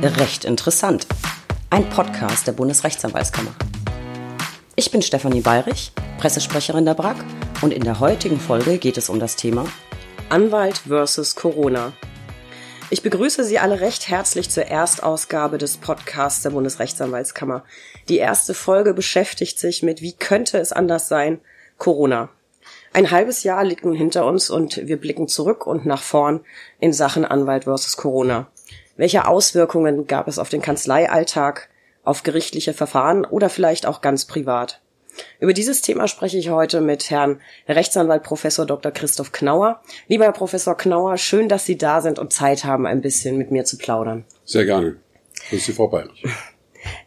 Recht interessant. Ein Podcast der Bundesrechtsanwaltskammer. Ich bin Stefanie Bayrich, Pressesprecherin der BRAG und in der heutigen Folge geht es um das Thema Anwalt versus Corona. Ich begrüße Sie alle recht herzlich zur Erstausgabe des Podcasts der Bundesrechtsanwaltskammer. Die erste Folge beschäftigt sich mit Wie könnte es anders sein? Corona. Ein halbes Jahr liegt nun hinter uns und wir blicken zurück und nach vorn in Sachen Anwalt versus Corona. Welche Auswirkungen gab es auf den Kanzleialltag, auf gerichtliche Verfahren oder vielleicht auch ganz privat? Über dieses Thema spreche ich heute mit Herrn Rechtsanwalt Professor Dr. Christoph Knauer. Lieber Herr Professor Knauer, schön, dass Sie da sind und Zeit haben, ein bisschen mit mir zu plaudern. Sehr gerne. Grüß Sie, Frau Bayerich.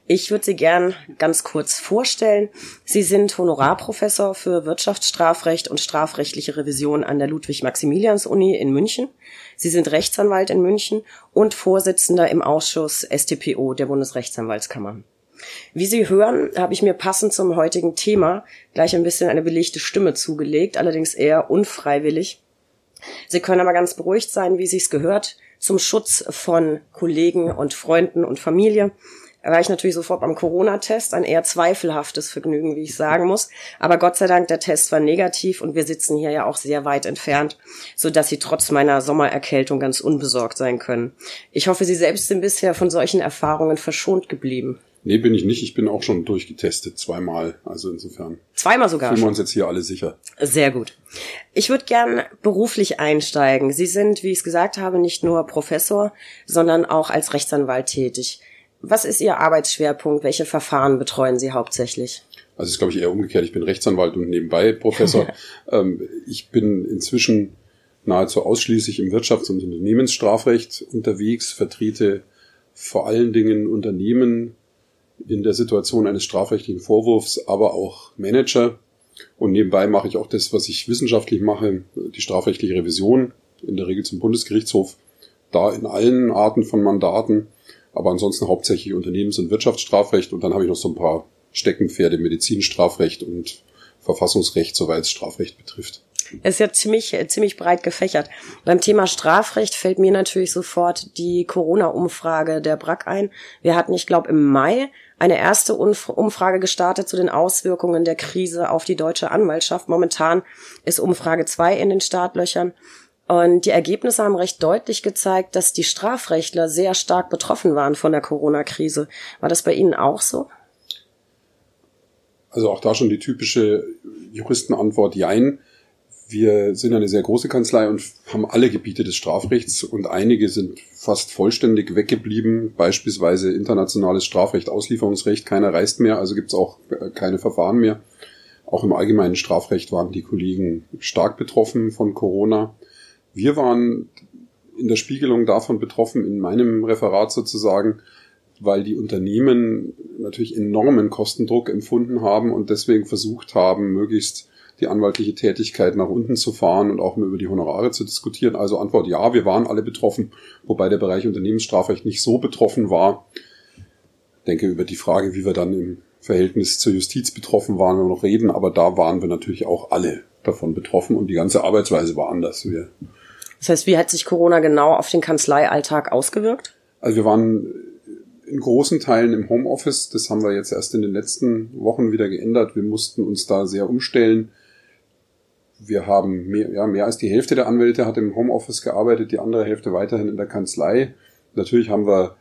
Ich würde Sie gern ganz kurz vorstellen. Sie sind Honorarprofessor für Wirtschaftsstrafrecht und strafrechtliche Revision an der Ludwig-Maximilians-Uni in München. Sie sind Rechtsanwalt in München und Vorsitzender im Ausschuss STPO der Bundesrechtsanwaltskammer. Wie Sie hören, habe ich mir passend zum heutigen Thema gleich ein bisschen eine belegte Stimme zugelegt, allerdings eher unfreiwillig. Sie können aber ganz beruhigt sein, wie sich's gehört, zum Schutz von Kollegen und Freunden und Familie war ich natürlich sofort beim Corona-Test, ein eher zweifelhaftes Vergnügen, wie ich sagen muss. Aber Gott sei Dank, der Test war negativ und wir sitzen hier ja auch sehr weit entfernt, so dass Sie trotz meiner Sommererkältung ganz unbesorgt sein können. Ich hoffe, Sie selbst sind bisher von solchen Erfahrungen verschont geblieben. Nee, bin ich nicht. Ich bin auch schon durchgetestet, zweimal. Also insofern. Zweimal sogar. Fühlen wir uns jetzt hier alle sicher. Sehr gut. Ich würde gern beruflich einsteigen. Sie sind, wie ich es gesagt habe, nicht nur Professor, sondern auch als Rechtsanwalt tätig. Was ist Ihr Arbeitsschwerpunkt? Welche Verfahren betreuen Sie hauptsächlich? Also es ist, glaube ich, eher umgekehrt. Ich bin Rechtsanwalt und nebenbei Professor. ähm, ich bin inzwischen nahezu ausschließlich im Wirtschafts- und Unternehmensstrafrecht unterwegs, vertrete vor allen Dingen Unternehmen in der Situation eines strafrechtlichen Vorwurfs, aber auch Manager. Und nebenbei mache ich auch das, was ich wissenschaftlich mache, die strafrechtliche Revision, in der Regel zum Bundesgerichtshof, da in allen Arten von Mandaten aber ansonsten hauptsächlich Unternehmens- und Wirtschaftsstrafrecht und dann habe ich noch so ein paar Steckenpferde, Medizinstrafrecht und Verfassungsrecht, soweit es Strafrecht betrifft. Es ist ja ziemlich, ziemlich breit gefächert. Beim Thema Strafrecht fällt mir natürlich sofort die Corona-Umfrage der BRAC ein. Wir hatten, ich glaube, im Mai eine erste Umfrage gestartet zu den Auswirkungen der Krise auf die deutsche Anwaltschaft. Momentan ist Umfrage zwei in den Startlöchern. Und die Ergebnisse haben recht deutlich gezeigt, dass die Strafrechtler sehr stark betroffen waren von der Corona-Krise. War das bei Ihnen auch so? Also auch da schon die typische Juristenantwort Jein. Wir sind eine sehr große Kanzlei und haben alle Gebiete des Strafrechts und einige sind fast vollständig weggeblieben, beispielsweise internationales Strafrecht, Auslieferungsrecht, keiner reist mehr, also gibt es auch keine Verfahren mehr. Auch im allgemeinen Strafrecht waren die Kollegen stark betroffen von Corona. Wir waren in der Spiegelung davon betroffen, in meinem Referat sozusagen, weil die Unternehmen natürlich enormen Kostendruck empfunden haben und deswegen versucht haben, möglichst die anwaltliche Tätigkeit nach unten zu fahren und auch über die Honorare zu diskutieren. Also Antwort ja, wir waren alle betroffen, wobei der Bereich Unternehmensstrafrecht nicht so betroffen war. Ich denke, über die Frage, wie wir dann im Verhältnis zur Justiz betroffen waren, wir noch reden, aber da waren wir natürlich auch alle davon betroffen und die ganze Arbeitsweise war anders. Wir das heißt, wie hat sich Corona genau auf den Kanzleialltag ausgewirkt? Also wir waren in großen Teilen im Homeoffice. Das haben wir jetzt erst in den letzten Wochen wieder geändert. Wir mussten uns da sehr umstellen. Wir haben mehr, ja, mehr als die Hälfte der Anwälte hat im Homeoffice gearbeitet, die andere Hälfte weiterhin in der Kanzlei. Natürlich haben wir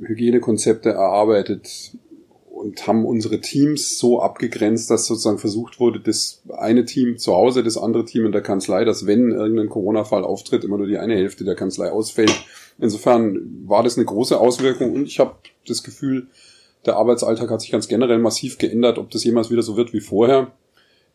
Hygienekonzepte erarbeitet, und haben unsere Teams so abgegrenzt, dass sozusagen versucht wurde, das eine Team zu Hause, das andere Team in der Kanzlei, dass wenn irgendein Corona-Fall auftritt, immer nur die eine Hälfte der Kanzlei ausfällt. Insofern war das eine große Auswirkung und ich habe das Gefühl, der Arbeitsalltag hat sich ganz generell massiv geändert. Ob das jemals wieder so wird wie vorher,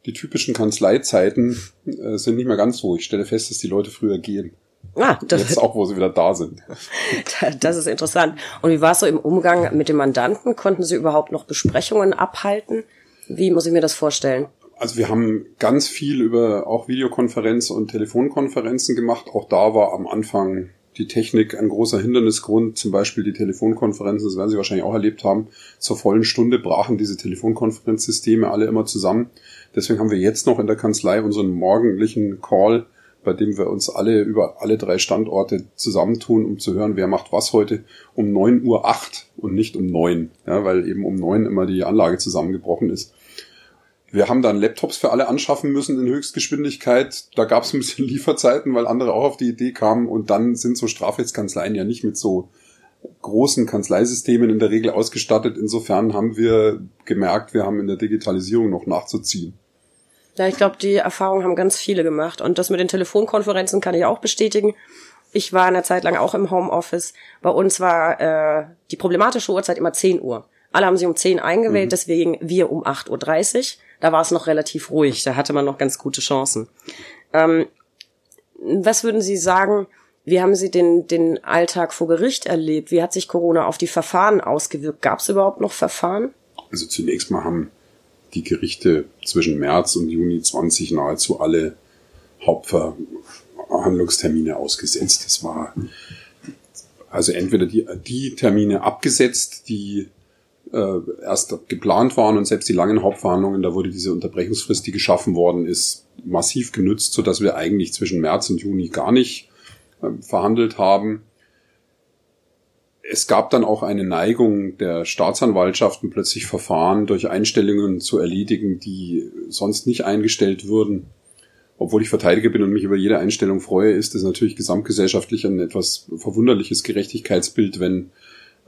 die typischen Kanzleizeiten äh, sind nicht mehr ganz so. Ich stelle fest, dass die Leute früher gehen. Ah, das Jetzt auch, wo sie wieder da sind. Das ist interessant. Und wie war es so im Umgang mit dem Mandanten? Konnten Sie überhaupt noch Besprechungen abhalten? Wie muss ich mir das vorstellen? Also wir haben ganz viel über auch Videokonferenz und Telefonkonferenzen gemacht. Auch da war am Anfang die Technik ein großer Hindernisgrund. Zum Beispiel die Telefonkonferenzen, das werden Sie wahrscheinlich auch erlebt haben. Zur vollen Stunde brachen diese Telefonkonferenzsysteme alle immer zusammen. Deswegen haben wir jetzt noch in der Kanzlei unseren morgendlichen Call bei dem wir uns alle über alle drei Standorte zusammentun, um zu hören, wer macht was heute um 9.08 Uhr und nicht um 9, ja, weil eben um 9 immer die Anlage zusammengebrochen ist. Wir haben dann Laptops für alle anschaffen müssen in Höchstgeschwindigkeit. Da gab es ein bisschen Lieferzeiten, weil andere auch auf die Idee kamen. Und dann sind so Strafrechtskanzleien ja nicht mit so großen Kanzleisystemen in der Regel ausgestattet. Insofern haben wir gemerkt, wir haben in der Digitalisierung noch nachzuziehen. Ja, ich glaube, die Erfahrung haben ganz viele gemacht. Und das mit den Telefonkonferenzen kann ich auch bestätigen. Ich war eine Zeit lang auch im Homeoffice. Bei uns war äh, die problematische Uhrzeit immer 10 Uhr. Alle haben sich um 10 eingewählt, mhm. deswegen wir um 8.30 Uhr. Da war es noch relativ ruhig, da hatte man noch ganz gute Chancen. Ähm, was würden Sie sagen, wie haben Sie den, den Alltag vor Gericht erlebt? Wie hat sich Corona auf die Verfahren ausgewirkt? Gab es überhaupt noch Verfahren? Also zunächst mal haben die Gerichte zwischen März und Juni 20 nahezu alle Hauptverhandlungstermine ausgesetzt. Das war also entweder die, die Termine abgesetzt, die äh, erst geplant waren und selbst die langen Hauptverhandlungen, da wurde diese Unterbrechungsfrist, die geschaffen worden ist, massiv genützt, so dass wir eigentlich zwischen März und Juni gar nicht äh, verhandelt haben. Es gab dann auch eine Neigung der Staatsanwaltschaften, plötzlich Verfahren durch Einstellungen zu erledigen, die sonst nicht eingestellt würden. Obwohl ich Verteidiger bin und mich über jede Einstellung freue, ist es natürlich gesamtgesellschaftlich ein etwas verwunderliches Gerechtigkeitsbild, wenn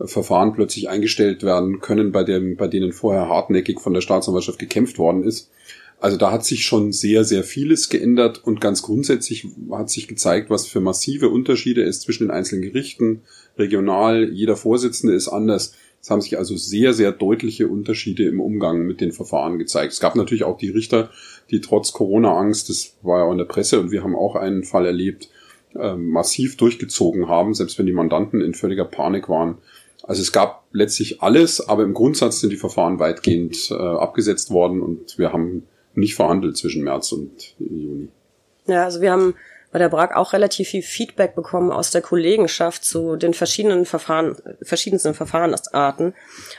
Verfahren plötzlich eingestellt werden können, bei, dem, bei denen vorher hartnäckig von der Staatsanwaltschaft gekämpft worden ist. Also da hat sich schon sehr, sehr vieles geändert und ganz grundsätzlich hat sich gezeigt, was für massive Unterschiede es zwischen den einzelnen Gerichten, regional, jeder Vorsitzende ist anders. Es haben sich also sehr, sehr deutliche Unterschiede im Umgang mit den Verfahren gezeigt. Es gab natürlich auch die Richter, die trotz Corona-Angst, das war ja auch in der Presse und wir haben auch einen Fall erlebt, äh, massiv durchgezogen haben, selbst wenn die Mandanten in völliger Panik waren. Also es gab letztlich alles, aber im Grundsatz sind die Verfahren weitgehend äh, abgesetzt worden und wir haben nicht verhandelt zwischen März und Juni. Ja, also wir haben bei der BRAG auch relativ viel Feedback bekommen aus der Kollegenschaft zu den verschiedenen Verfahren, verschiedensten Verfahrensarten.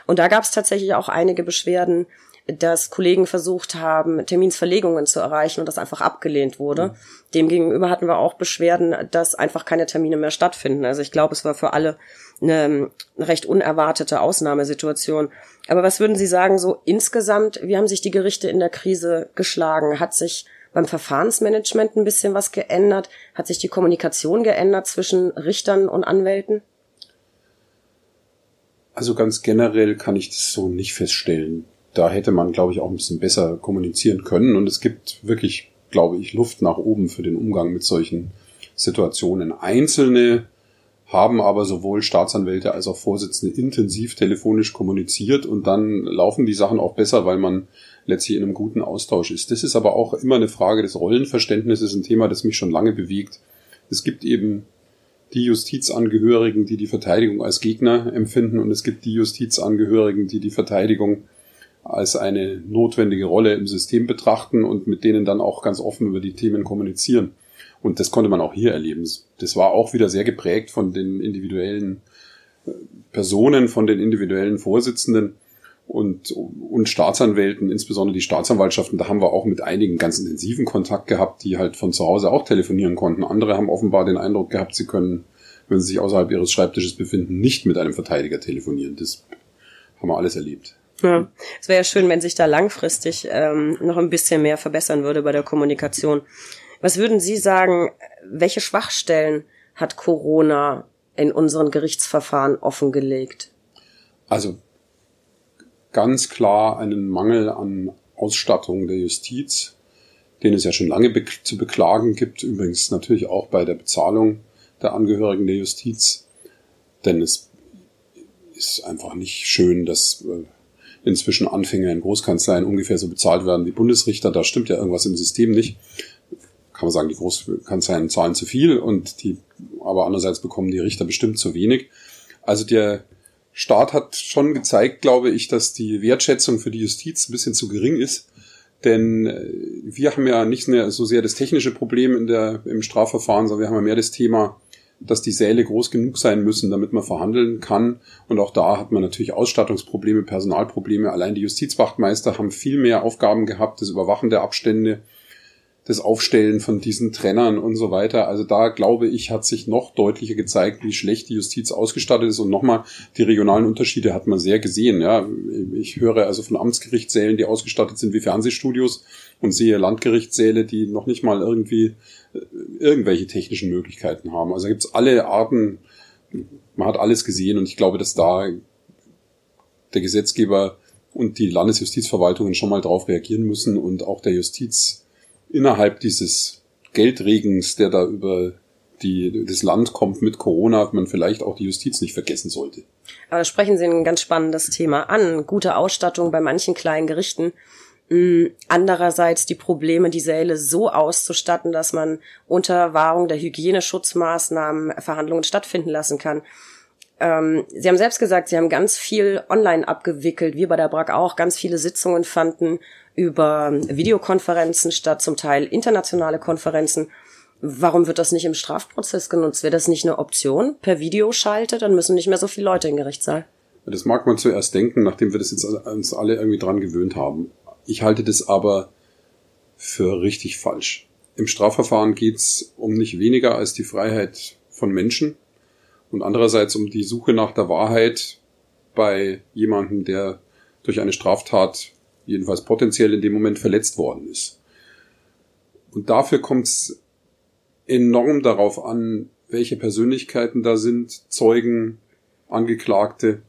Und da gab es tatsächlich auch einige Beschwerden, dass Kollegen versucht haben, Terminsverlegungen zu erreichen und das einfach abgelehnt wurde. Mhm. Demgegenüber hatten wir auch Beschwerden, dass einfach keine Termine mehr stattfinden. Also ich glaube, es war für alle eine, eine recht unerwartete Ausnahmesituation. Aber was würden Sie sagen, so insgesamt, wie haben sich die Gerichte in der Krise geschlagen? Hat sich beim Verfahrensmanagement ein bisschen was geändert? Hat sich die Kommunikation geändert zwischen Richtern und Anwälten? Also ganz generell kann ich das so nicht feststellen. Da hätte man, glaube ich, auch ein bisschen besser kommunizieren können. Und es gibt wirklich, glaube ich, Luft nach oben für den Umgang mit solchen Situationen. Einzelne haben aber sowohl Staatsanwälte als auch Vorsitzende intensiv telefonisch kommuniziert und dann laufen die Sachen auch besser, weil man letztlich in einem guten Austausch ist. Das ist aber auch immer eine Frage des Rollenverständnisses, ein Thema, das mich schon lange bewegt. Es gibt eben die Justizangehörigen, die die Verteidigung als Gegner empfinden und es gibt die Justizangehörigen, die die Verteidigung als eine notwendige Rolle im System betrachten und mit denen dann auch ganz offen über die Themen kommunizieren. Und das konnte man auch hier erleben. Das war auch wieder sehr geprägt von den individuellen äh, Personen, von den individuellen Vorsitzenden und, und Staatsanwälten, insbesondere die Staatsanwaltschaften. Da haben wir auch mit einigen ganz intensiven Kontakt gehabt, die halt von zu Hause auch telefonieren konnten. Andere haben offenbar den Eindruck gehabt, sie können, wenn sie sich außerhalb ihres Schreibtisches befinden, nicht mit einem Verteidiger telefonieren. Das haben wir alles erlebt. Ja, es wäre ja schön, wenn sich da langfristig ähm, noch ein bisschen mehr verbessern würde bei der Kommunikation. Was würden Sie sagen, welche Schwachstellen hat Corona in unseren Gerichtsverfahren offengelegt? Also ganz klar einen Mangel an Ausstattung der Justiz, den es ja schon lange be zu beklagen gibt, übrigens natürlich auch bei der Bezahlung der Angehörigen der Justiz, denn es ist einfach nicht schön, dass äh, inzwischen Anfänger in Großkanzleien ungefähr so bezahlt werden wie Bundesrichter. Da stimmt ja irgendwas im System nicht kann man sagen, die Großkanzleien zahlen zu viel und die, aber andererseits bekommen die Richter bestimmt zu wenig. Also der Staat hat schon gezeigt, glaube ich, dass die Wertschätzung für die Justiz ein bisschen zu gering ist. Denn äh, wir haben ja nicht mehr so sehr das technische Problem in der, im Strafverfahren, sondern wir haben ja mehr das Thema, dass die Säle groß genug sein müssen, damit man verhandeln kann. Und auch da hat man natürlich Ausstattungsprobleme, Personalprobleme. Allein die Justizwachtmeister haben viel mehr Aufgaben gehabt, das Überwachen der Abstände, das Aufstellen von diesen Trennern und so weiter. Also da glaube ich, hat sich noch deutlicher gezeigt, wie schlecht die Justiz ausgestattet ist. Und nochmal, die regionalen Unterschiede hat man sehr gesehen. Ja, ich höre also von Amtsgerichtssälen, die ausgestattet sind wie Fernsehstudios und sehe Landgerichtssäle, die noch nicht mal irgendwie äh, irgendwelche technischen Möglichkeiten haben. Also gibt es alle Arten, man hat alles gesehen und ich glaube, dass da der Gesetzgeber und die Landesjustizverwaltungen schon mal drauf reagieren müssen und auch der Justiz innerhalb dieses Geldregens, der da über die, das Land kommt mit Corona, man vielleicht auch die Justiz nicht vergessen sollte. Aber sprechen Sie ein ganz spannendes Thema an. Gute Ausstattung bei manchen kleinen Gerichten. Mm, andererseits die Probleme, die Säle so auszustatten, dass man unter Wahrung der Hygieneschutzmaßnahmen Verhandlungen stattfinden lassen kann. Ähm, Sie haben selbst gesagt, Sie haben ganz viel online abgewickelt, wir bei der BRAG auch. Ganz viele Sitzungen fanden über Videokonferenzen statt, zum Teil internationale Konferenzen. Warum wird das nicht im Strafprozess genutzt? Wäre das nicht eine Option? Per Videoschalte, dann müssen nicht mehr so viele Leute in Gerichtssaal. Das mag man zuerst denken, nachdem wir das jetzt uns alle irgendwie dran gewöhnt haben. Ich halte das aber für richtig falsch. Im Strafverfahren geht's um nicht weniger als die Freiheit von Menschen und andererseits um die Suche nach der Wahrheit bei jemandem, der durch eine Straftat jedenfalls potenziell in dem Moment verletzt worden ist. Und dafür kommt es enorm darauf an, welche Persönlichkeiten da sind, Zeugen, Angeklagte.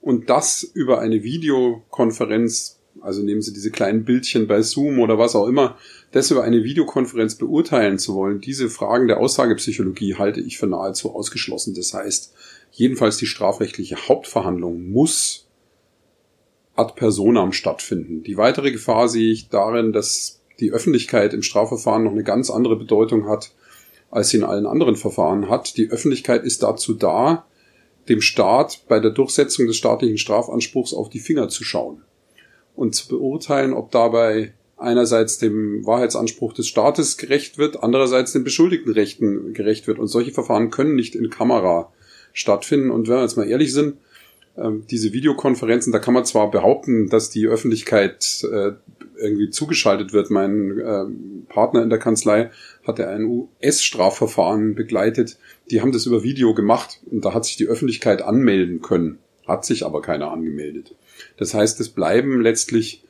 Und das über eine Videokonferenz, also nehmen Sie diese kleinen Bildchen bei Zoom oder was auch immer, das über eine Videokonferenz beurteilen zu wollen, diese Fragen der Aussagepsychologie halte ich für nahezu ausgeschlossen. Das heißt, jedenfalls die strafrechtliche Hauptverhandlung muss ad personam stattfinden. Die weitere Gefahr sehe ich darin, dass die Öffentlichkeit im Strafverfahren noch eine ganz andere Bedeutung hat, als sie in allen anderen Verfahren hat. Die Öffentlichkeit ist dazu da, dem Staat bei der Durchsetzung des staatlichen Strafanspruchs auf die Finger zu schauen und zu beurteilen, ob dabei einerseits dem Wahrheitsanspruch des Staates gerecht wird, andererseits den beschuldigten Rechten gerecht wird. Und solche Verfahren können nicht in Kamera stattfinden. Und wenn wir jetzt mal ehrlich sind, diese Videokonferenzen, da kann man zwar behaupten, dass die Öffentlichkeit äh, irgendwie zugeschaltet wird. Mein äh, Partner in der Kanzlei hatte ein US-Strafverfahren begleitet. Die haben das über Video gemacht und da hat sich die Öffentlichkeit anmelden können, hat sich aber keiner angemeldet. Das heißt, es bleiben letztlich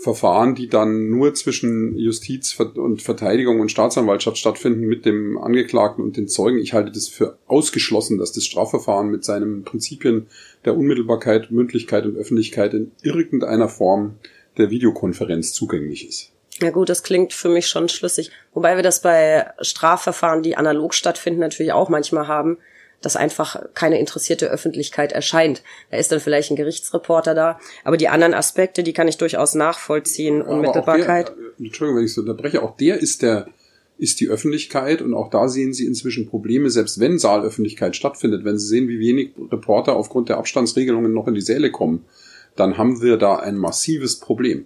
Verfahren, die dann nur zwischen Justiz und Verteidigung und Staatsanwaltschaft stattfinden mit dem Angeklagten und den Zeugen. Ich halte das für ausgeschlossen, dass das Strafverfahren mit seinen Prinzipien der Unmittelbarkeit, Mündlichkeit und Öffentlichkeit in irgendeiner Form der Videokonferenz zugänglich ist. Ja gut, das klingt für mich schon schlüssig. Wobei wir das bei Strafverfahren, die analog stattfinden, natürlich auch manchmal haben dass einfach keine interessierte Öffentlichkeit erscheint. Da ist dann vielleicht ein Gerichtsreporter da, aber die anderen Aspekte, die kann ich durchaus nachvollziehen. Unmittelbarkeit. Der, äh, Entschuldigung, wenn ich so unterbreche, auch der ist der ist die Öffentlichkeit und auch da sehen Sie inzwischen Probleme, selbst wenn Saalöffentlichkeit stattfindet, wenn Sie sehen, wie wenig Reporter aufgrund der Abstandsregelungen noch in die Säle kommen, dann haben wir da ein massives Problem.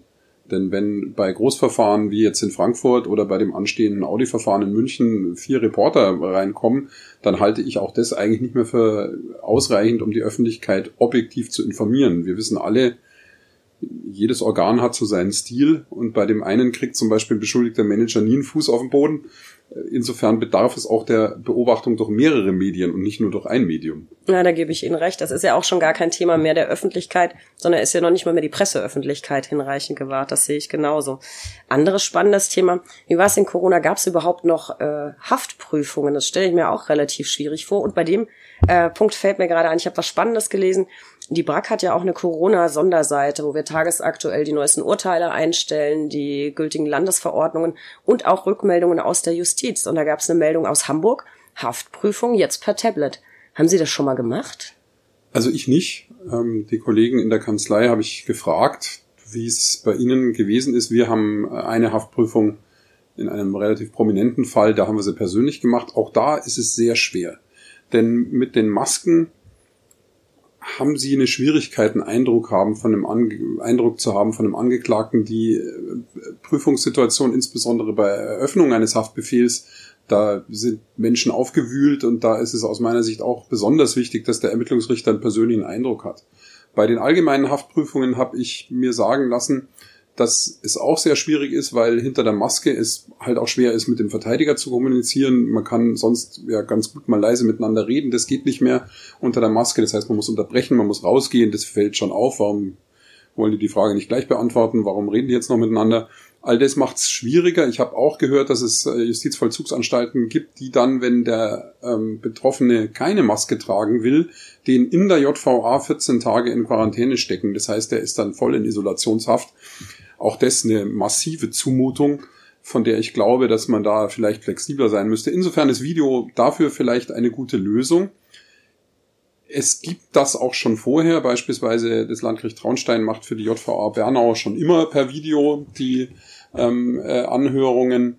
Denn wenn bei Großverfahren wie jetzt in Frankfurt oder bei dem anstehenden Audi-Verfahren in München vier Reporter reinkommen, dann halte ich auch das eigentlich nicht mehr für ausreichend, um die Öffentlichkeit objektiv zu informieren. Wir wissen alle, jedes Organ hat so seinen Stil und bei dem einen kriegt zum Beispiel ein beschuldigter Manager nie einen Fuß auf den Boden Insofern bedarf es auch der Beobachtung durch mehrere Medien und nicht nur durch ein Medium. Ja, da gebe ich Ihnen recht. Das ist ja auch schon gar kein Thema mehr der Öffentlichkeit, sondern ist ja noch nicht mal mehr die Presseöffentlichkeit hinreichend gewahrt. Das sehe ich genauso. Anderes spannendes Thema. Wie war es in Corona? Gab es überhaupt noch äh, Haftprüfungen? Das stelle ich mir auch relativ schwierig vor. Und bei dem äh, Punkt fällt mir gerade ein, ich habe was Spannendes gelesen. Die BRAC hat ja auch eine Corona-Sonderseite, wo wir tagesaktuell die neuesten Urteile einstellen, die gültigen Landesverordnungen und auch Rückmeldungen aus der Justiz. Und da gab es eine Meldung aus Hamburg, Haftprüfung jetzt per Tablet. Haben Sie das schon mal gemacht? Also ich nicht. Ähm, die Kollegen in der Kanzlei habe ich gefragt, wie es bei Ihnen gewesen ist. Wir haben eine Haftprüfung in einem relativ prominenten Fall, da haben wir sie persönlich gemacht. Auch da ist es sehr schwer. Denn mit den Masken haben Sie eine Schwierigkeit, einen Eindruck haben von einem Ange Eindruck zu haben von einem Angeklagten, die äh, Prüfungssituation, insbesondere bei Eröffnung eines Haftbefehls, da sind Menschen aufgewühlt und da ist es aus meiner Sicht auch besonders wichtig, dass der Ermittlungsrichter einen persönlichen Eindruck hat. Bei den allgemeinen Haftprüfungen habe ich mir sagen lassen, dass es auch sehr schwierig ist, weil hinter der Maske es halt auch schwer ist, mit dem Verteidiger zu kommunizieren. Man kann sonst ja ganz gut mal leise miteinander reden. Das geht nicht mehr unter der Maske. Das heißt, man muss unterbrechen, man muss rausgehen. Das fällt schon auf. Warum wollen die die Frage nicht gleich beantworten? Warum reden die jetzt noch miteinander? All das macht es schwieriger. Ich habe auch gehört, dass es äh, Justizvollzugsanstalten gibt, die dann, wenn der ähm, Betroffene keine Maske tragen will, den in der JVA 14 Tage in Quarantäne stecken. Das heißt, er ist dann voll in Isolationshaft. Auch das eine massive Zumutung, von der ich glaube, dass man da vielleicht flexibler sein müsste. Insofern ist Video dafür vielleicht eine gute Lösung. Es gibt das auch schon vorher. Beispielsweise das Landgericht Traunstein macht für die JVA Bernau schon immer per Video die ähm, äh, Anhörungen.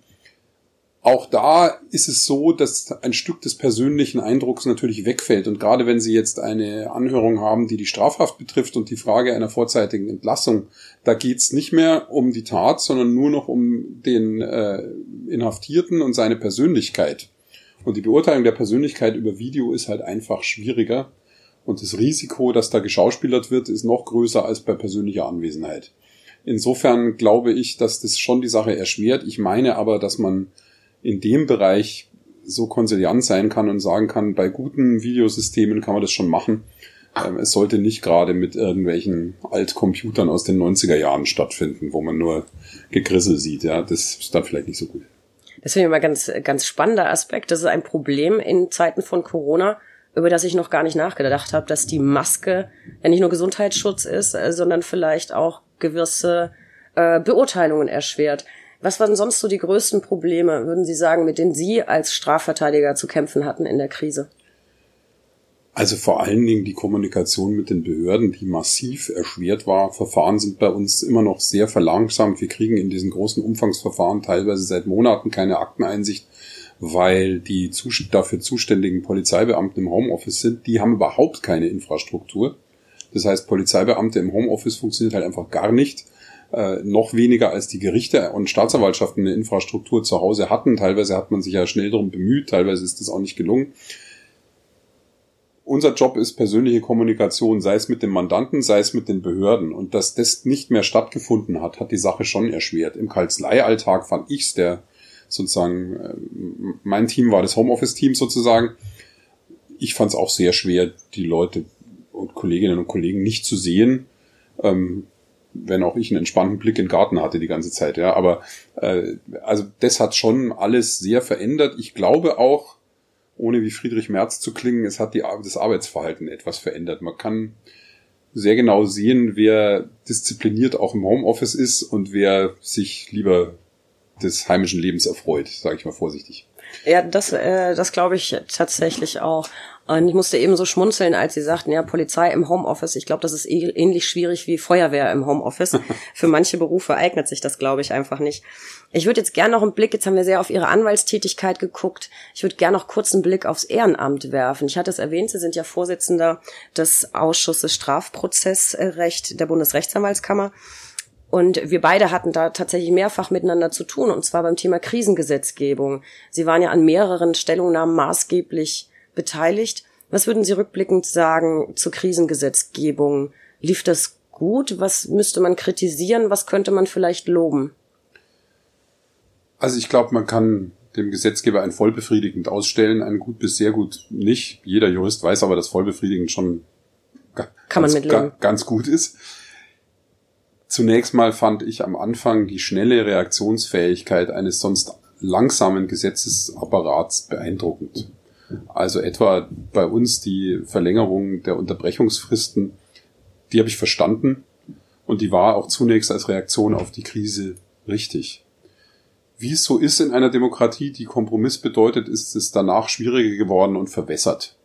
Auch da ist es so, dass ein Stück des persönlichen Eindrucks natürlich wegfällt. Und gerade wenn Sie jetzt eine Anhörung haben, die die Strafhaft betrifft und die Frage einer vorzeitigen Entlassung, da geht's nicht mehr um die Tat, sondern nur noch um den äh, Inhaftierten und seine Persönlichkeit. Und die Beurteilung der Persönlichkeit über Video ist halt einfach schwieriger. Und das Risiko, dass da geschauspielert wird, ist noch größer als bei persönlicher Anwesenheit. Insofern glaube ich, dass das schon die Sache erschwert. Ich meine aber, dass man in dem Bereich so konsiliant sein kann und sagen kann, bei guten Videosystemen kann man das schon machen. Ähm, es sollte nicht gerade mit irgendwelchen Altcomputern aus den 90er Jahren stattfinden, wo man nur Gegrissel sieht. Ja, das ist dann vielleicht nicht so gut. Das finde ich immer ganz, ganz spannender Aspekt. Das ist ein Problem in Zeiten von Corona, über das ich noch gar nicht nachgedacht habe, dass die Maske ja nicht nur Gesundheitsschutz ist, äh, sondern vielleicht auch gewisse äh, Beurteilungen erschwert. Was waren sonst so die größten Probleme, würden Sie sagen, mit denen Sie als Strafverteidiger zu kämpfen hatten in der Krise? Also vor allen Dingen die Kommunikation mit den Behörden, die massiv erschwert war. Verfahren sind bei uns immer noch sehr verlangsamt. Wir kriegen in diesen großen Umfangsverfahren teilweise seit Monaten keine Akteneinsicht, weil die dafür zuständigen Polizeibeamten im Homeoffice sind. Die haben überhaupt keine Infrastruktur. Das heißt, Polizeibeamte im Homeoffice funktioniert halt einfach gar nicht. Äh, noch weniger als die Gerichte und Staatsanwaltschaften eine Infrastruktur zu Hause hatten. Teilweise hat man sich ja schnell darum bemüht, teilweise ist das auch nicht gelungen. Unser Job ist persönliche Kommunikation, sei es mit dem Mandanten, sei es mit den Behörden. Und dass das nicht mehr stattgefunden hat, hat die Sache schon erschwert. Im Kanzleialltag fand ich's, der sozusagen, äh, mein Team war das Homeoffice-Team sozusagen. Ich fand es auch sehr schwer, die Leute und Kolleginnen und Kollegen nicht zu sehen. Ähm, wenn auch ich einen entspannten Blick in den Garten hatte die ganze Zeit, ja. Aber äh, also das hat schon alles sehr verändert. Ich glaube auch, ohne wie Friedrich Merz zu klingen, es hat die, das Arbeitsverhalten etwas verändert. Man kann sehr genau sehen, wer diszipliniert auch im Homeoffice ist und wer sich lieber des heimischen Lebens erfreut, sage ich mal vorsichtig. Ja, das, äh, das glaube ich tatsächlich auch. Und ich musste eben so schmunzeln, als sie sagten, ja, Polizei im Homeoffice. Ich glaube, das ist eh, ähnlich schwierig wie Feuerwehr im Homeoffice. Für manche Berufe eignet sich das, glaube ich, einfach nicht. Ich würde jetzt gerne noch einen Blick, jetzt haben wir sehr auf Ihre Anwaltstätigkeit geguckt. Ich würde gerne noch kurz einen Blick aufs Ehrenamt werfen. Ich hatte es erwähnt, Sie sind ja Vorsitzender des Ausschusses Strafprozessrecht der Bundesrechtsanwaltskammer. Und wir beide hatten da tatsächlich mehrfach miteinander zu tun, und zwar beim Thema Krisengesetzgebung. Sie waren ja an mehreren Stellungnahmen maßgeblich beteiligt. Was würden Sie rückblickend sagen zur Krisengesetzgebung? Lief das gut? Was müsste man kritisieren? Was könnte man vielleicht loben? Also ich glaube, man kann dem Gesetzgeber ein vollbefriedigend ausstellen, ein gut bis sehr gut nicht. Jeder Jurist weiß aber, dass vollbefriedigend schon kann ganz, man ganz gut ist. Zunächst mal fand ich am Anfang die schnelle Reaktionsfähigkeit eines sonst langsamen Gesetzesapparats beeindruckend. Also etwa bei uns die Verlängerung der Unterbrechungsfristen, die habe ich verstanden und die war auch zunächst als Reaktion auf die Krise richtig. Wie es so ist in einer Demokratie, die Kompromiss bedeutet, ist es danach schwieriger geworden und verwässert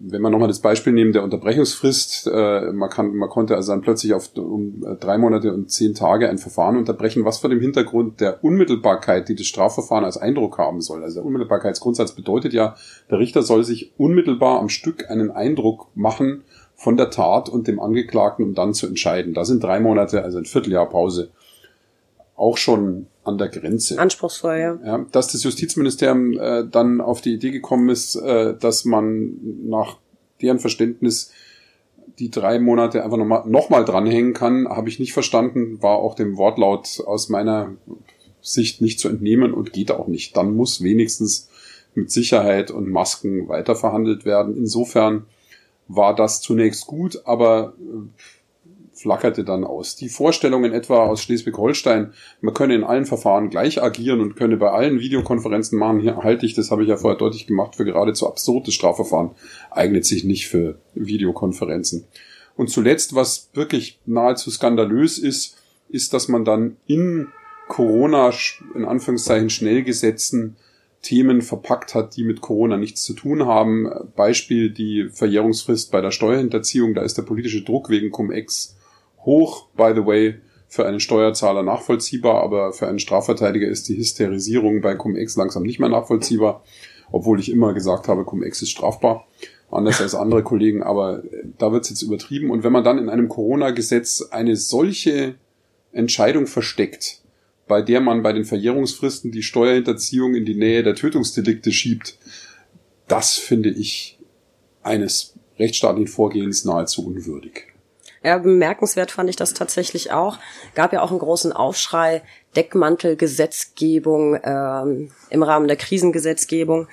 wenn man nochmal das Beispiel nehmen der Unterbrechungsfrist, äh, man, kann, man konnte also dann plötzlich auf um äh, drei Monate und zehn Tage ein Verfahren unterbrechen, was vor dem Hintergrund der Unmittelbarkeit, die das Strafverfahren als Eindruck haben soll. Also der Unmittelbarkeitsgrundsatz bedeutet ja, der Richter soll sich unmittelbar am Stück einen Eindruck machen von der Tat und dem Angeklagten, um dann zu entscheiden. Da sind drei Monate, also ein Vierteljahr Pause, auch schon an der Grenze. Anspruchsvoll, ja. ja dass das Justizministerium äh, dann auf die Idee gekommen ist, äh, dass man nach deren Verständnis die drei Monate einfach nochmal noch mal dranhängen kann, habe ich nicht verstanden, war auch dem Wortlaut aus meiner Sicht nicht zu entnehmen und geht auch nicht. Dann muss wenigstens mit Sicherheit und Masken weiter verhandelt werden. Insofern war das zunächst gut, aber äh, flackerte dann aus. Die Vorstellungen etwa aus Schleswig-Holstein, man könne in allen Verfahren gleich agieren und könne bei allen Videokonferenzen machen, hier halte ich, das habe ich ja vorher deutlich gemacht, für geradezu absurdes Strafverfahren, eignet sich nicht für Videokonferenzen. Und zuletzt, was wirklich nahezu skandalös ist, ist, dass man dann in Corona, in Anführungszeichen, Schnellgesetzen Themen verpackt hat, die mit Corona nichts zu tun haben. Beispiel die Verjährungsfrist bei der Steuerhinterziehung. Da ist der politische Druck wegen Cum-Ex hoch. By the way, für einen Steuerzahler nachvollziehbar, aber für einen Strafverteidiger ist die Hysterisierung bei Cum-Ex langsam nicht mehr nachvollziehbar, obwohl ich immer gesagt habe, Cum-Ex ist strafbar, anders als andere Kollegen, aber da wird es jetzt übertrieben. Und wenn man dann in einem Corona-Gesetz eine solche Entscheidung versteckt, bei der man bei den Verjährungsfristen die Steuerhinterziehung in die Nähe der Tötungsdelikte schiebt, das finde ich eines rechtsstaatlichen Vorgehens nahezu unwürdig. Ja, bemerkenswert fand ich das tatsächlich auch. Gab ja auch einen großen Aufschrei, Deckmantelgesetzgebung ähm, im Rahmen der Krisengesetzgebung.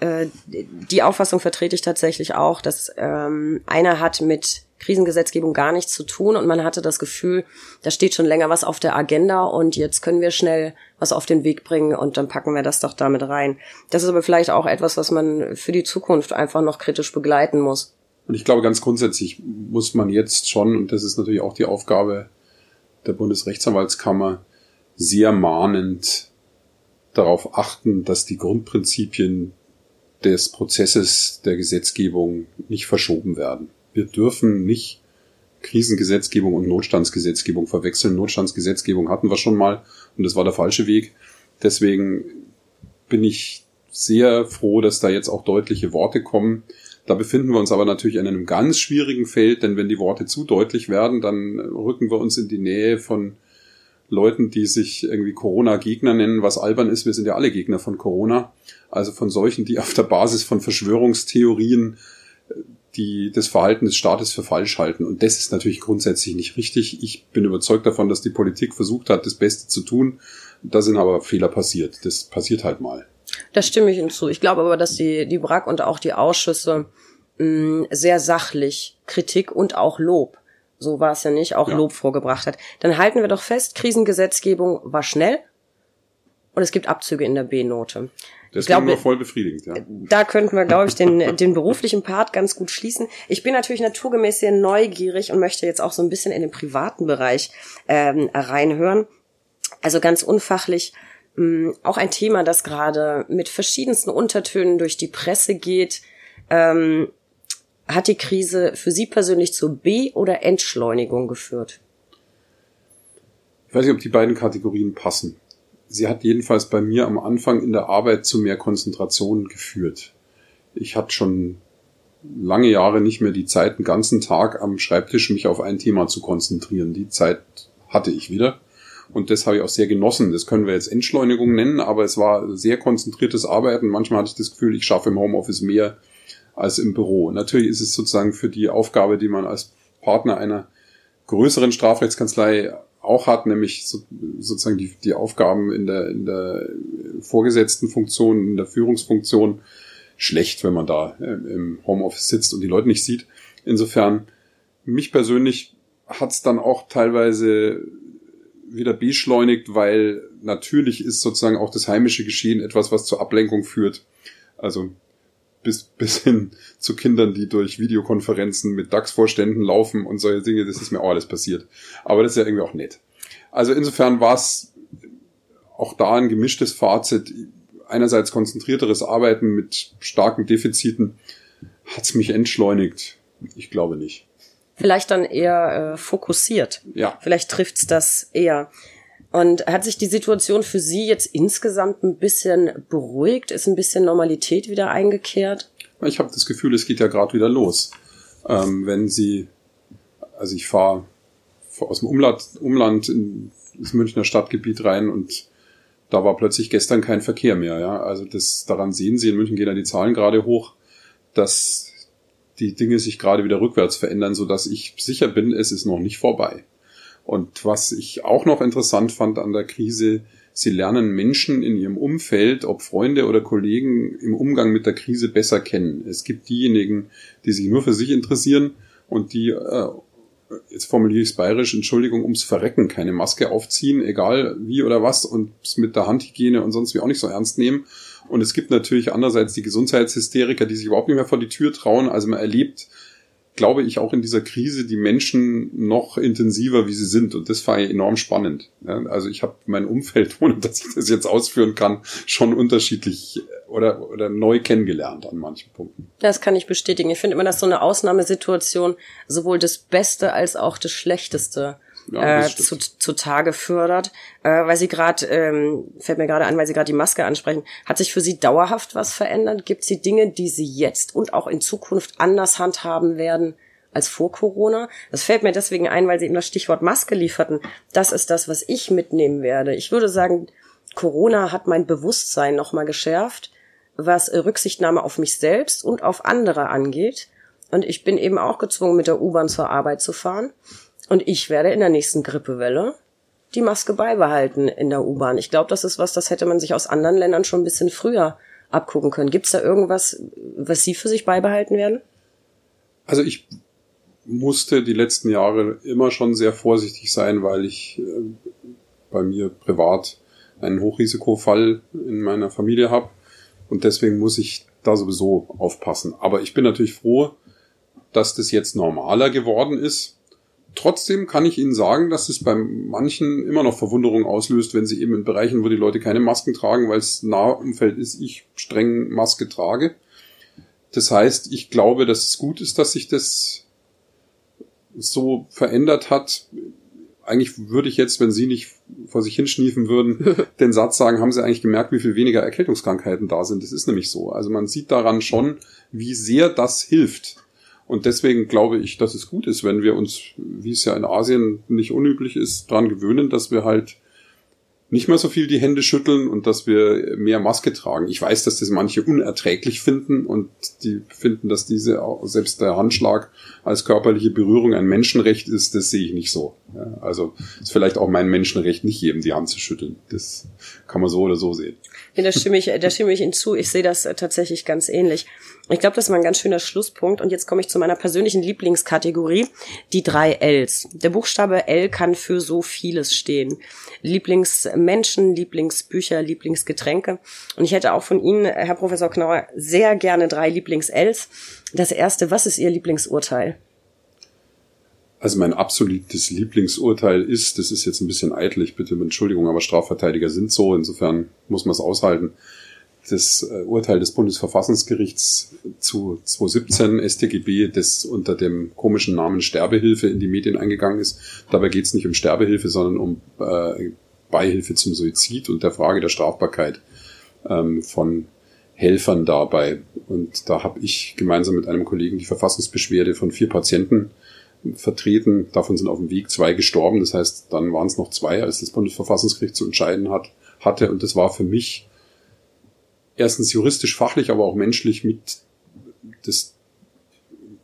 Äh, die Auffassung vertrete ich tatsächlich auch, dass ähm, einer hat mit Krisengesetzgebung gar nichts zu tun und man hatte das Gefühl, da steht schon länger was auf der Agenda und jetzt können wir schnell was auf den Weg bringen und dann packen wir das doch damit rein. Das ist aber vielleicht auch etwas, was man für die Zukunft einfach noch kritisch begleiten muss. Und ich glaube, ganz grundsätzlich muss man jetzt schon, und das ist natürlich auch die Aufgabe der Bundesrechtsanwaltskammer, sehr mahnend darauf achten, dass die Grundprinzipien des Prozesses der Gesetzgebung nicht verschoben werden wir dürfen nicht Krisengesetzgebung und Notstandsgesetzgebung verwechseln. Notstandsgesetzgebung hatten wir schon mal und das war der falsche Weg. Deswegen bin ich sehr froh, dass da jetzt auch deutliche Worte kommen. Da befinden wir uns aber natürlich in einem ganz schwierigen Feld, denn wenn die Worte zu deutlich werden, dann rücken wir uns in die Nähe von Leuten, die sich irgendwie Corona-Gegner nennen, was albern ist. Wir sind ja alle Gegner von Corona. Also von solchen, die auf der Basis von Verschwörungstheorien die das Verhalten des Staates für falsch halten. Und das ist natürlich grundsätzlich nicht richtig. Ich bin überzeugt davon, dass die Politik versucht hat, das Beste zu tun. Da sind aber Fehler passiert. Das passiert halt mal. Das stimme ich hinzu. Ich glaube aber, dass die, die BRAC und auch die Ausschüsse mh, mm, sehr sachlich Kritik und auch Lob, so war es ja nicht, auch ja. Lob vorgebracht hat. Dann halten wir doch fest, Krisengesetzgebung war schnell und es gibt Abzüge in der B-Note. Das ist nur voll befriedigend, ja. Da könnten wir, glaube ich, den, den beruflichen Part ganz gut schließen. Ich bin natürlich naturgemäß sehr neugierig und möchte jetzt auch so ein bisschen in den privaten Bereich ähm, reinhören. Also ganz unfachlich, auch ein Thema, das gerade mit verschiedensten Untertönen durch die Presse geht. Ähm, hat die Krise für Sie persönlich zur B- oder Entschleunigung geführt? Ich weiß nicht, ob die beiden Kategorien passen sie hat jedenfalls bei mir am Anfang in der Arbeit zu mehr Konzentration geführt. Ich hatte schon lange Jahre nicht mehr die Zeit, einen ganzen Tag am Schreibtisch mich auf ein Thema zu konzentrieren. Die Zeit hatte ich wieder. Und das habe ich auch sehr genossen. Das können wir jetzt Entschleunigung nennen, aber es war sehr konzentriertes Arbeiten. Manchmal hatte ich das Gefühl, ich schaffe im Homeoffice mehr als im Büro. Natürlich ist es sozusagen für die Aufgabe, die man als Partner einer größeren Strafrechtskanzlei auch hat, nämlich so, sozusagen die, die Aufgaben in der, in der vorgesetzten Funktion, in der Führungsfunktion schlecht, wenn man da äh, im Homeoffice sitzt und die Leute nicht sieht. Insofern, mich persönlich hat's dann auch teilweise wieder beschleunigt, weil natürlich ist sozusagen auch das heimische Geschehen etwas, was zur Ablenkung führt. Also bis, bis hin zu Kindern, die durch Videokonferenzen mit DAX-Vorständen laufen und solche Dinge, das ist mir auch alles passiert. Aber das ist ja irgendwie auch nett. Also insofern war es auch da ein gemischtes Fazit. Einerseits konzentrierteres Arbeiten mit starken Defiziten. Hat's mich entschleunigt? Ich glaube nicht. Vielleicht dann eher äh, fokussiert. Ja. Vielleicht trifft's das eher. Und hat sich die Situation für Sie jetzt insgesamt ein bisschen beruhigt? Ist ein bisschen Normalität wieder eingekehrt? Ich habe das Gefühl, es geht ja gerade wieder los. Ähm, wenn Sie, also ich fahre aus dem Umland, Umland in das Münchner Stadtgebiet rein und da war plötzlich gestern kein Verkehr mehr. Ja, also das daran sehen Sie in München gehen ja die Zahlen gerade hoch, dass die Dinge sich gerade wieder rückwärts verändern, so dass ich sicher bin, es ist noch nicht vorbei. Und was ich auch noch interessant fand an der Krise, sie lernen Menschen in ihrem Umfeld, ob Freunde oder Kollegen, im Umgang mit der Krise besser kennen. Es gibt diejenigen, die sich nur für sich interessieren und die, äh, jetzt formuliere ich es bayerisch, Entschuldigung, ums Verrecken keine Maske aufziehen, egal wie oder was, und es mit der Handhygiene und sonst wie auch nicht so ernst nehmen. Und es gibt natürlich andererseits die Gesundheitshysteriker, die sich überhaupt nicht mehr vor die Tür trauen. Also man erlebt glaube ich, auch in dieser Krise die Menschen noch intensiver, wie sie sind. Und das war enorm spannend. Also ich habe mein Umfeld, ohne dass ich das jetzt ausführen kann, schon unterschiedlich oder, oder neu kennengelernt an manchen Punkten. Das kann ich bestätigen. Ich finde immer, dass so eine Ausnahmesituation sowohl das Beste als auch das Schlechteste ja, äh, zu, zu Tage fördert. Äh, weil Sie gerade, ähm, fällt mir gerade an, weil Sie gerade die Maske ansprechen, hat sich für Sie dauerhaft was verändert? Gibt es die Dinge, die Sie jetzt und auch in Zukunft anders handhaben werden? als vor Corona. Das fällt mir deswegen ein, weil Sie eben das Stichwort Maske lieferten. Das ist das, was ich mitnehmen werde. Ich würde sagen, Corona hat mein Bewusstsein nochmal geschärft, was Rücksichtnahme auf mich selbst und auf andere angeht. Und ich bin eben auch gezwungen, mit der U-Bahn zur Arbeit zu fahren. Und ich werde in der nächsten Grippewelle die Maske beibehalten in der U-Bahn. Ich glaube, das ist was, das hätte man sich aus anderen Ländern schon ein bisschen früher abgucken können. Gibt es da irgendwas, was Sie für sich beibehalten werden? Also ich musste die letzten Jahre immer schon sehr vorsichtig sein, weil ich äh, bei mir privat einen Hochrisikofall in meiner Familie habe und deswegen muss ich da sowieso aufpassen. Aber ich bin natürlich froh, dass das jetzt normaler geworden ist Trotzdem kann ich Ihnen sagen, dass es bei manchen immer noch Verwunderung auslöst, wenn sie eben in Bereichen, wo die Leute keine Masken tragen, weil es Nahumfeld ist, ich streng Maske trage. Das heißt, ich glaube, dass es gut ist, dass sich das so verändert hat. Eigentlich würde ich jetzt, wenn Sie nicht vor sich hinschniefen würden, den Satz sagen, haben Sie eigentlich gemerkt, wie viel weniger Erkältungskrankheiten da sind? Das ist nämlich so. Also man sieht daran schon, wie sehr das hilft. Und deswegen glaube ich, dass es gut ist, wenn wir uns, wie es ja in Asien nicht unüblich ist, daran gewöhnen, dass wir halt nicht mehr so viel die Hände schütteln und dass wir mehr Maske tragen. Ich weiß, dass das manche unerträglich finden und die finden, dass diese selbst der Handschlag als körperliche Berührung ein Menschenrecht ist. Das sehe ich nicht so. Also ist vielleicht auch mein Menschenrecht, nicht jedem die Hand zu schütteln. Das kann man so oder so sehen. Da stimme ich, da stimme ich Ihnen zu. Ich sehe das tatsächlich ganz ähnlich. Ich glaube, das war ein ganz schöner Schlusspunkt. Und jetzt komme ich zu meiner persönlichen Lieblingskategorie, die drei Ls. Der Buchstabe L kann für so vieles stehen. Lieblingsmenschen, Lieblingsbücher, Lieblingsgetränke. Und ich hätte auch von Ihnen, Herr Professor Knauer, sehr gerne drei Lieblings-Ls. Das erste, was ist Ihr Lieblingsurteil? Also mein absolutes Lieblingsurteil ist, das ist jetzt ein bisschen eitel, ich bitte um Entschuldigung, aber Strafverteidiger sind so, insofern muss man es aushalten das äh, Urteil des Bundesverfassungsgerichts zu 2017 StGB, das unter dem komischen Namen Sterbehilfe in die Medien eingegangen ist. Dabei geht es nicht um Sterbehilfe, sondern um äh, Beihilfe zum Suizid und der Frage der Strafbarkeit ähm, von Helfern dabei. Und da habe ich gemeinsam mit einem Kollegen die Verfassungsbeschwerde von vier Patienten vertreten. Davon sind auf dem Weg zwei gestorben. Das heißt, dann waren es noch zwei, als das Bundesverfassungsgericht zu entscheiden hat, hatte. Und das war für mich erstens juristisch, fachlich, aber auch menschlich mit das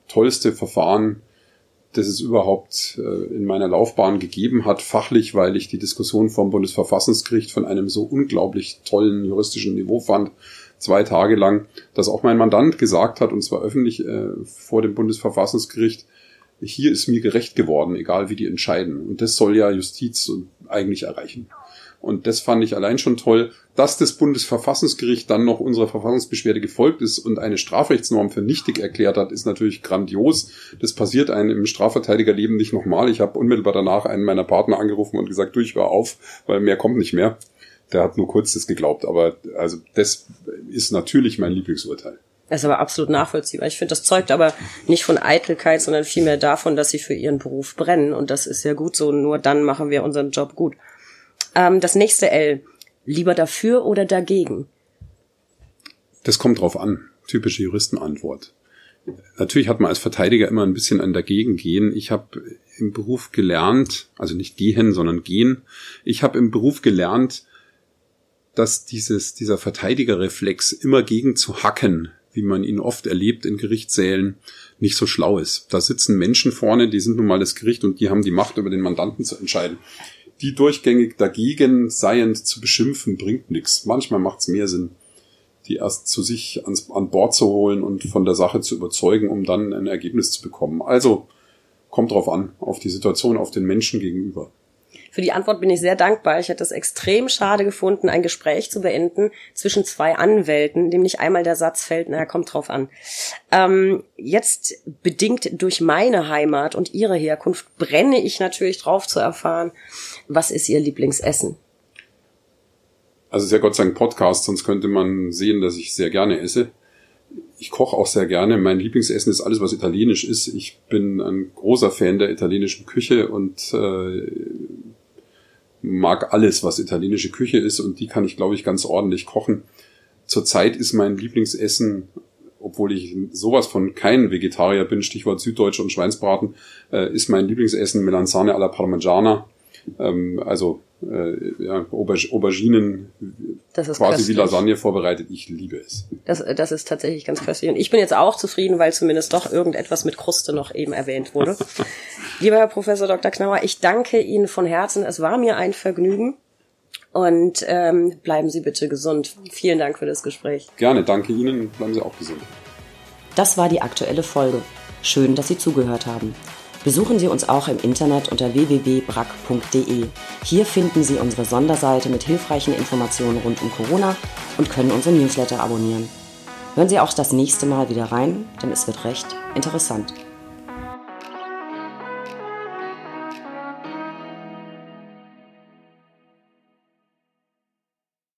tollste Verfahren, das es überhaupt äh, in meiner Laufbahn gegeben hat, fachlich, weil ich die Diskussion vom Bundesverfassungsgericht von einem so unglaublich tollen juristischen Niveau fand, zwei Tage lang, dass auch mein Mandant gesagt hat, und zwar öffentlich äh, vor dem Bundesverfassungsgericht, hier ist mir gerecht geworden, egal wie die entscheiden. Und das soll ja Justiz eigentlich erreichen. Und das fand ich allein schon toll, dass das Bundesverfassungsgericht dann noch unserer Verfassungsbeschwerde gefolgt ist und eine Strafrechtsnorm für nichtig erklärt hat, ist natürlich grandios. Das passiert einem im Strafverteidigerleben nicht nochmal. Ich habe unmittelbar danach einen meiner Partner angerufen und gesagt, du, ich hör auf, weil mehr kommt nicht mehr. Der hat nur kurz das geglaubt, aber also das ist natürlich mein Lieblingsurteil. Das ist aber absolut nachvollziehbar. Ich finde, das zeugt aber nicht von Eitelkeit, sondern vielmehr davon, dass sie für ihren Beruf brennen. Und das ist ja gut so. Nur dann machen wir unseren Job gut. Ähm, das nächste L. Lieber dafür oder dagegen? Das kommt drauf an. Typische Juristenantwort. Natürlich hat man als Verteidiger immer ein bisschen ein Dagegen gehen. Ich habe im Beruf gelernt, also nicht gehen, sondern gehen. Ich habe im Beruf gelernt, dass dieses, dieser Verteidigerreflex immer gegen zu hacken, wie man ihn oft erlebt in Gerichtssälen, nicht so schlau ist. Da sitzen Menschen vorne, die sind nun mal das Gericht und die haben die Macht über den Mandanten zu entscheiden. Die durchgängig dagegen seiend zu beschimpfen, bringt nichts. Manchmal macht es mehr Sinn, die erst zu sich ans, an Bord zu holen und von der Sache zu überzeugen, um dann ein Ergebnis zu bekommen. Also kommt drauf an, auf die Situation, auf den Menschen gegenüber. Für die Antwort bin ich sehr dankbar. Ich hätte es extrem schade gefunden, ein Gespräch zu beenden zwischen zwei Anwälten, dem nicht einmal der Satz fällt, naja, kommt drauf an. Ähm, jetzt bedingt durch meine Heimat und ihre Herkunft brenne ich natürlich drauf zu erfahren, was ist ihr Lieblingsessen? Also sehr Gott sei Dank Podcast, sonst könnte man sehen, dass ich sehr gerne esse ich koche auch sehr gerne. Mein Lieblingsessen ist alles, was italienisch ist. Ich bin ein großer Fan der italienischen Küche und äh, mag alles, was italienische Küche ist und die kann ich, glaube ich, ganz ordentlich kochen. Zurzeit ist mein Lieblingsessen, obwohl ich sowas von kein Vegetarier bin, Stichwort Süddeutsche und Schweinsbraten, äh, ist mein Lieblingsessen Melanzane alla Parmigiana. Ähm, also äh, ja, Auberginen quasi köstlich. wie Lasagne vorbereitet. Ich liebe es. Das, das ist tatsächlich ganz köstlich. Und ich bin jetzt auch zufrieden, weil zumindest doch irgendetwas mit Kruste noch eben erwähnt wurde. Lieber Herr Professor Dr. Knauer, ich danke Ihnen von Herzen. Es war mir ein Vergnügen. Und ähm, bleiben Sie bitte gesund. Vielen Dank für das Gespräch. Gerne, danke Ihnen. Bleiben Sie auch gesund. Das war die aktuelle Folge. Schön, dass Sie zugehört haben. Besuchen Sie uns auch im Internet unter www.brack.de. Hier finden Sie unsere Sonderseite mit hilfreichen Informationen rund um Corona und können unsere Newsletter abonnieren. Hören Sie auch das nächste Mal wieder rein, denn es wird recht interessant.